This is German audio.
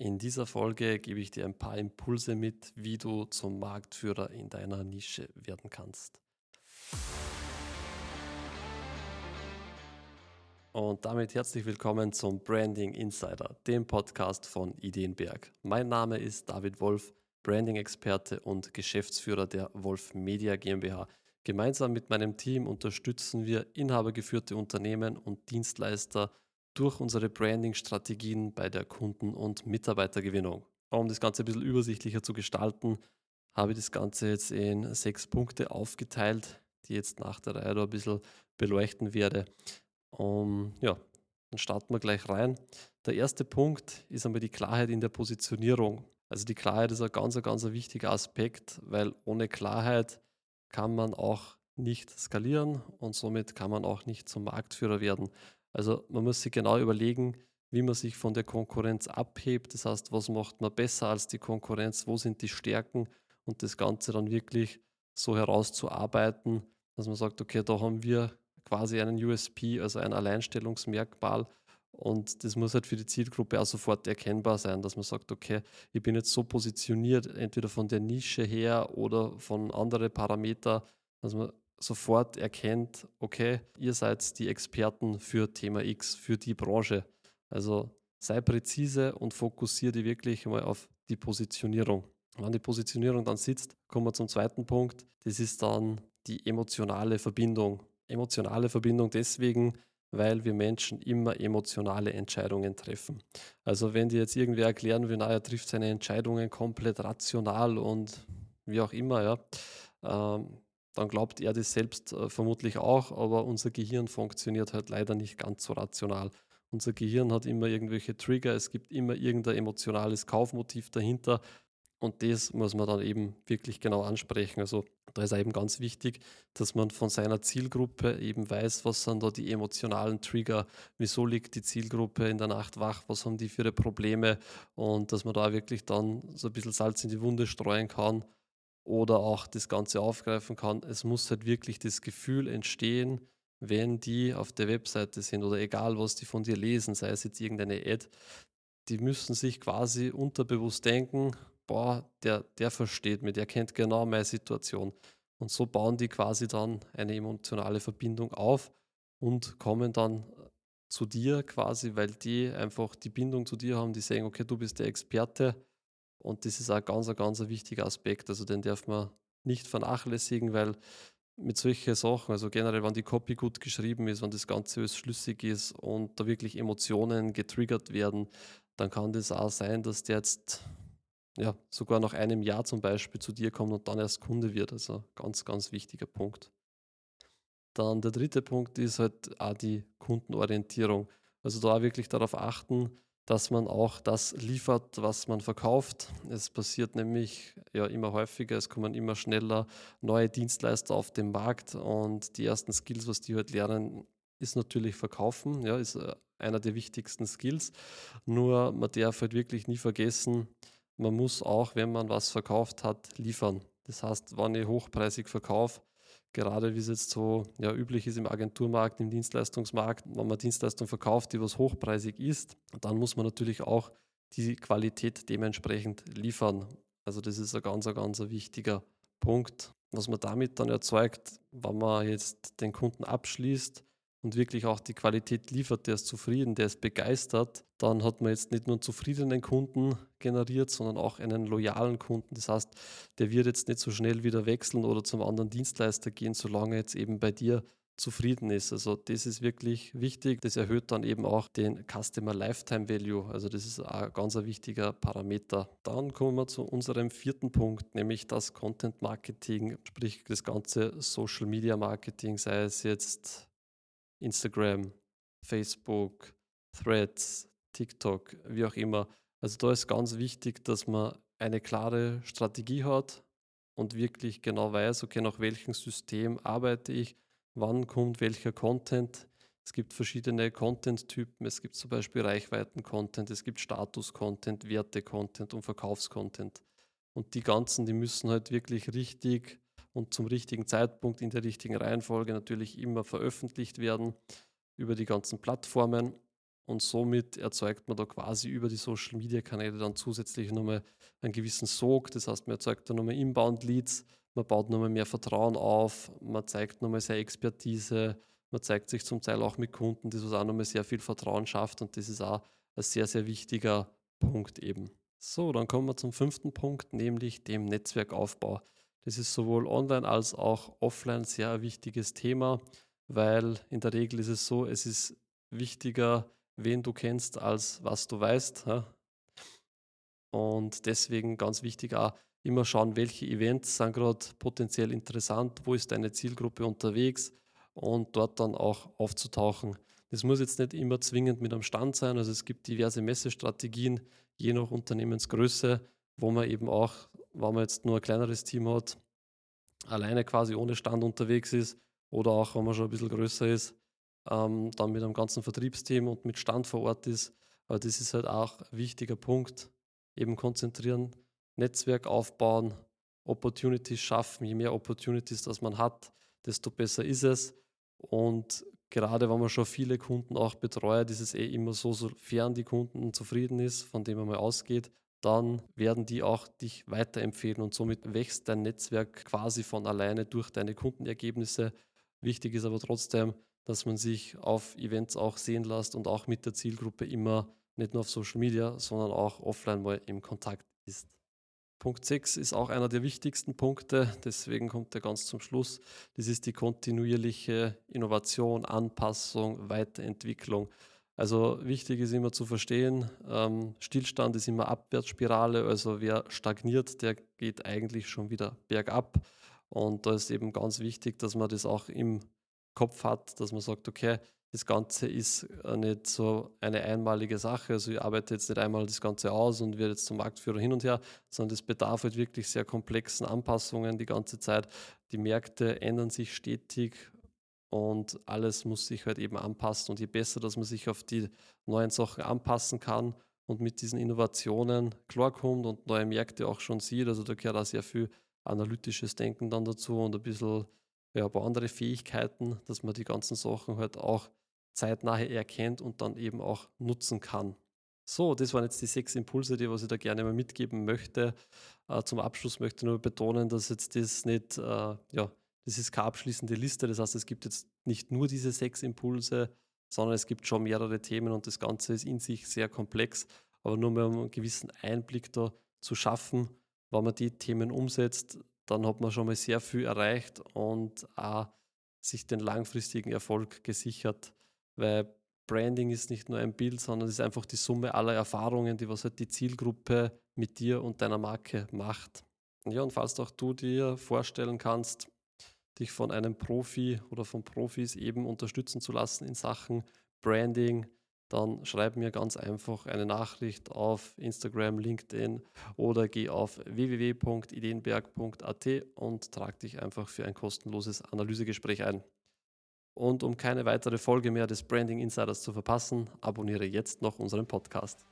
In dieser Folge gebe ich dir ein paar Impulse mit, wie du zum Marktführer in deiner Nische werden kannst. Und damit herzlich willkommen zum Branding Insider, dem Podcast von Ideenberg. Mein Name ist David Wolf, Branding-Experte und Geschäftsführer der Wolf Media GmbH. Gemeinsam mit meinem Team unterstützen wir inhabergeführte Unternehmen und Dienstleister durch unsere Branding-Strategien bei der Kunden- und Mitarbeitergewinnung. Um das Ganze ein bisschen übersichtlicher zu gestalten, habe ich das Ganze jetzt in sechs Punkte aufgeteilt, die jetzt nach der Reihe ein bisschen beleuchten werde. Um, ja, dann starten wir gleich rein. Der erste Punkt ist einmal die Klarheit in der Positionierung. Also die Klarheit ist ein ganz, ganz wichtiger Aspekt, weil ohne Klarheit kann man auch nicht skalieren und somit kann man auch nicht zum Marktführer werden. Also man muss sich genau überlegen, wie man sich von der Konkurrenz abhebt. Das heißt, was macht man besser als die Konkurrenz, wo sind die Stärken und das Ganze dann wirklich so herauszuarbeiten, dass man sagt, okay, da haben wir quasi einen USP, also ein Alleinstellungsmerkmal. Und das muss halt für die Zielgruppe auch sofort erkennbar sein, dass man sagt, okay, ich bin jetzt so positioniert, entweder von der Nische her oder von anderen Parametern, dass man sofort erkennt, okay, ihr seid die Experten für Thema X, für die Branche. Also sei präzise und fokussiere dich wirklich mal auf die Positionierung. Wenn die Positionierung dann sitzt, kommen wir zum zweiten Punkt. Das ist dann die emotionale Verbindung. Emotionale Verbindung deswegen, weil wir Menschen immer emotionale Entscheidungen treffen. Also wenn dir jetzt irgendwer erklären will, na, er trifft seine Entscheidungen komplett rational und wie auch immer, ja, ähm, dann glaubt er das selbst äh, vermutlich auch, aber unser Gehirn funktioniert halt leider nicht ganz so rational. Unser Gehirn hat immer irgendwelche Trigger, es gibt immer irgendein emotionales Kaufmotiv dahinter und das muss man dann eben wirklich genau ansprechen. Also da ist eben ganz wichtig, dass man von seiner Zielgruppe eben weiß, was sind da die emotionalen Trigger, wieso liegt die Zielgruppe in der Nacht wach, was haben die für Probleme und dass man da wirklich dann so ein bisschen Salz in die Wunde streuen kann oder auch das Ganze aufgreifen kann. Es muss halt wirklich das Gefühl entstehen, wenn die auf der Webseite sind oder egal, was die von dir lesen, sei es jetzt irgendeine Ad, die müssen sich quasi unterbewusst denken, boah, der, der versteht mich, der kennt genau meine Situation. Und so bauen die quasi dann eine emotionale Verbindung auf und kommen dann zu dir quasi, weil die einfach die Bindung zu dir haben, die sagen, okay, du bist der Experte, und das ist auch ganz, ein ganz wichtiger Aspekt. Also den darf man nicht vernachlässigen, weil mit solchen Sachen, also generell, wenn die Copy gut geschrieben ist, wenn das Ganze alles schlüssig ist und da wirklich Emotionen getriggert werden, dann kann das auch sein, dass der jetzt ja, sogar nach einem Jahr zum Beispiel zu dir kommt und dann erst Kunde wird. Also ganz, ganz wichtiger Punkt. Dann der dritte Punkt ist halt auch die Kundenorientierung. Also da wirklich darauf achten, dass man auch das liefert, was man verkauft. Es passiert nämlich ja immer häufiger, es kommen immer schneller neue Dienstleister auf den Markt und die ersten Skills, was die halt lernen, ist natürlich Verkaufen, ja, ist äh, einer der wichtigsten Skills. Nur man darf halt wirklich nie vergessen, man muss auch, wenn man was verkauft hat, liefern. Das heißt, wenn ich hochpreisig verkaufe, gerade wie es jetzt so ja, üblich ist im Agenturmarkt, im Dienstleistungsmarkt, wenn man Dienstleistung verkauft, die was hochpreisig ist, dann muss man natürlich auch die Qualität dementsprechend liefern. Also das ist ein ganz, ein ganz wichtiger Punkt. Was man damit dann erzeugt, wenn man jetzt den Kunden abschließt, und wirklich auch die Qualität liefert, der ist zufrieden, der ist begeistert, dann hat man jetzt nicht nur einen zufriedenen Kunden generiert, sondern auch einen loyalen Kunden. Das heißt, der wird jetzt nicht so schnell wieder wechseln oder zum anderen Dienstleister gehen, solange jetzt eben bei dir zufrieden ist. Also das ist wirklich wichtig. Das erhöht dann eben auch den Customer Lifetime Value. Also das ist ein ganz wichtiger Parameter. Dann kommen wir zu unserem vierten Punkt, nämlich das Content Marketing, sprich das ganze Social Media Marketing, sei es jetzt Instagram, Facebook, Threads, TikTok, wie auch immer. Also da ist ganz wichtig, dass man eine klare Strategie hat und wirklich genau weiß, okay, nach welchem System arbeite ich, wann kommt welcher Content. Es gibt verschiedene Content-Typen. Es gibt zum Beispiel Reichweiten-Content, es gibt Status-Content, Werte-Content und Verkaufs-Content. Und die ganzen, die müssen halt wirklich richtig und zum richtigen Zeitpunkt in der richtigen Reihenfolge natürlich immer veröffentlicht werden über die ganzen Plattformen. Und somit erzeugt man da quasi über die Social Media Kanäle dann zusätzlich nochmal einen gewissen Sog. Das heißt, man erzeugt da nochmal Inbound Leads, man baut nochmal mehr Vertrauen auf, man zeigt nochmal seine Expertise, man zeigt sich zum Teil auch mit Kunden, das was auch nochmal sehr viel Vertrauen schafft und das ist auch ein sehr, sehr wichtiger Punkt eben. So, dann kommen wir zum fünften Punkt, nämlich dem Netzwerkaufbau. Das ist sowohl online als auch offline sehr ein wichtiges Thema, weil in der Regel ist es so, es ist wichtiger, wen du kennst, als was du weißt. Und deswegen ganz wichtig auch immer schauen, welche Events sind gerade potenziell interessant, wo ist deine Zielgruppe unterwegs und dort dann auch aufzutauchen. Das muss jetzt nicht immer zwingend mit am Stand sein. Also es gibt diverse Messestrategien, je nach Unternehmensgröße, wo man eben auch, wenn man jetzt nur ein kleineres Team hat, alleine quasi ohne Stand unterwegs ist oder auch, wenn man schon ein bisschen größer ist, ähm, dann mit einem ganzen Vertriebsteam und mit Stand vor Ort ist. Aber das ist halt auch ein wichtiger Punkt. Eben konzentrieren, Netzwerk aufbauen, Opportunities schaffen. Je mehr Opportunities das man hat, desto besser ist es. Und gerade wenn man schon viele Kunden auch betreut, ist es eh immer so, sofern die Kunden zufrieden ist, von dem man mal ausgeht, dann werden die auch dich weiterempfehlen und somit wächst dein Netzwerk quasi von alleine durch deine Kundenergebnisse. Wichtig ist aber trotzdem, dass man sich auf Events auch sehen lässt und auch mit der Zielgruppe immer nicht nur auf Social Media, sondern auch offline mal im Kontakt ist. Punkt 6 ist auch einer der wichtigsten Punkte, deswegen kommt er ganz zum Schluss. Das ist die kontinuierliche Innovation, Anpassung, Weiterentwicklung. Also wichtig ist immer zu verstehen, ähm, Stillstand ist immer Abwärtsspirale, also wer stagniert, der geht eigentlich schon wieder bergab. Und da ist eben ganz wichtig, dass man das auch im Kopf hat, dass man sagt, okay, das Ganze ist äh, nicht so eine einmalige Sache. Also ich arbeite jetzt nicht einmal das Ganze aus und werde jetzt zum Marktführer hin und her, sondern es bedarf halt wirklich sehr komplexen Anpassungen die ganze Zeit. Die Märkte ändern sich stetig und alles muss sich halt eben anpassen. Und je besser, dass man sich auf die neuen Sachen anpassen kann und mit diesen Innovationen klarkommt und neue Märkte auch schon sieht, also da gehört auch sehr viel analytisches Denken dann dazu und ein bisschen ja, ein paar andere Fähigkeiten, dass man die ganzen Sachen halt auch zeitnah erkennt und dann eben auch nutzen kann. So, das waren jetzt die sechs Impulse, die was ich da gerne mal mitgeben möchte. Äh, zum Abschluss möchte ich nur betonen, dass jetzt das nicht, äh, ja, das ist keine abschließende Liste. Das heißt, es gibt jetzt nicht nur diese sechs Impulse, sondern es gibt schon mehrere Themen und das Ganze ist in sich sehr komplex. Aber nur mal um einen gewissen Einblick da zu schaffen, wenn man die Themen umsetzt, dann hat man schon mal sehr viel erreicht und auch sich den langfristigen Erfolg gesichert, weil Branding ist nicht nur ein Bild, sondern es ist einfach die Summe aller Erfahrungen, die was halt die Zielgruppe mit dir und deiner Marke macht. Ja, und falls auch du dir vorstellen kannst, dich von einem Profi oder von Profis eben unterstützen zu lassen in Sachen Branding, dann schreib mir ganz einfach eine Nachricht auf Instagram, LinkedIn oder geh auf www.ideenberg.at und trag dich einfach für ein kostenloses Analysegespräch ein. Und um keine weitere Folge mehr des Branding Insiders zu verpassen, abonniere jetzt noch unseren Podcast.